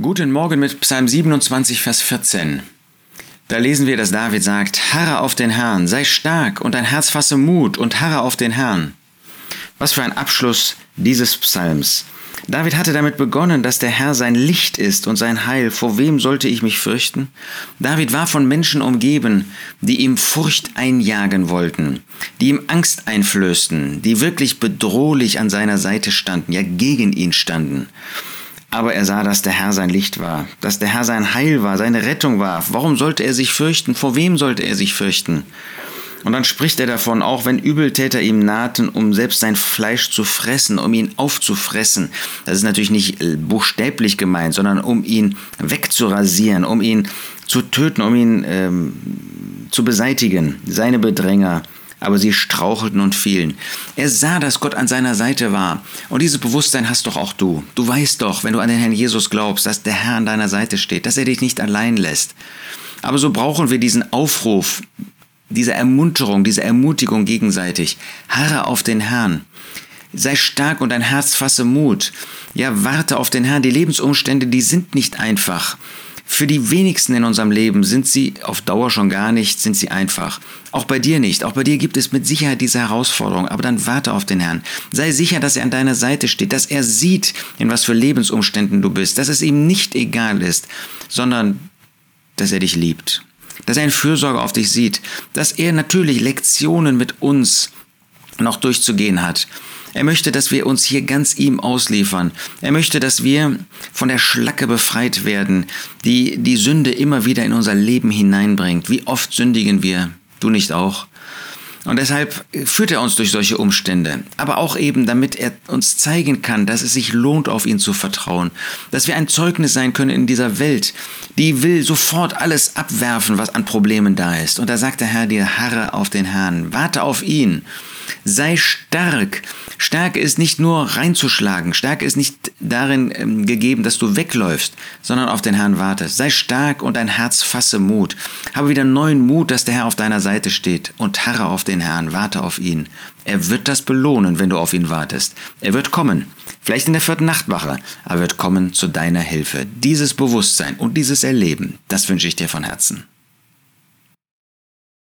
Guten Morgen mit Psalm 27, Vers 14. Da lesen wir, dass David sagt, Harre auf den Herrn, sei stark und dein Herz fasse Mut und harre auf den Herrn. Was für ein Abschluss dieses Psalms. David hatte damit begonnen, dass der Herr sein Licht ist und sein Heil. Vor wem sollte ich mich fürchten? David war von Menschen umgeben, die ihm Furcht einjagen wollten, die ihm Angst einflößten, die wirklich bedrohlich an seiner Seite standen, ja gegen ihn standen. Aber er sah, dass der Herr sein Licht war, dass der Herr sein Heil war, seine Rettung war. Warum sollte er sich fürchten? Vor wem sollte er sich fürchten? Und dann spricht er davon, auch wenn Übeltäter ihm nahten, um selbst sein Fleisch zu fressen, um ihn aufzufressen. Das ist natürlich nicht äh, buchstäblich gemeint, sondern um ihn wegzurasieren, um ihn zu töten, um ihn ähm, zu beseitigen, seine Bedränger aber sie strauchelten und fielen. Er sah, dass Gott an seiner Seite war. Und dieses Bewusstsein hast doch auch du. Du weißt doch, wenn du an den Herrn Jesus glaubst, dass der Herr an deiner Seite steht, dass er dich nicht allein lässt. Aber so brauchen wir diesen Aufruf, diese Ermunterung, diese Ermutigung gegenseitig. Harre auf den Herrn. Sei stark und dein Herz fasse Mut. Ja, warte auf den Herrn. Die Lebensumstände, die sind nicht einfach. Für die wenigsten in unserem Leben sind sie auf Dauer schon gar nicht, sind sie einfach. Auch bei dir nicht. Auch bei dir gibt es mit Sicherheit diese Herausforderung. Aber dann warte auf den Herrn. Sei sicher, dass er an deiner Seite steht, dass er sieht, in was für Lebensumständen du bist, dass es ihm nicht egal ist, sondern dass er dich liebt. Dass er in Fürsorge auf dich sieht. Dass er natürlich Lektionen mit uns noch durchzugehen hat. Er möchte, dass wir uns hier ganz ihm ausliefern. Er möchte, dass wir von der Schlacke befreit werden, die die Sünde immer wieder in unser Leben hineinbringt. Wie oft sündigen wir? Du nicht auch? Und deshalb führt er uns durch solche Umstände, aber auch eben, damit er uns zeigen kann, dass es sich lohnt, auf ihn zu vertrauen, dass wir ein Zeugnis sein können in dieser Welt, die will sofort alles abwerfen, was an Problemen da ist. Und da sagt der Herr dir, harre auf den Herrn, warte auf ihn. Sei stark. Stärke ist nicht nur reinzuschlagen. Stärke ist nicht darin ähm, gegeben, dass du wegläufst, sondern auf den Herrn wartest. Sei stark und dein Herz fasse Mut. Habe wieder neuen Mut, dass der Herr auf deiner Seite steht und harre auf den Herrn, warte auf ihn. Er wird das belohnen, wenn du auf ihn wartest. Er wird kommen. Vielleicht in der vierten Nachtwache, aber er wird kommen zu deiner Hilfe. Dieses Bewusstsein und dieses Erleben, das wünsche ich dir von Herzen.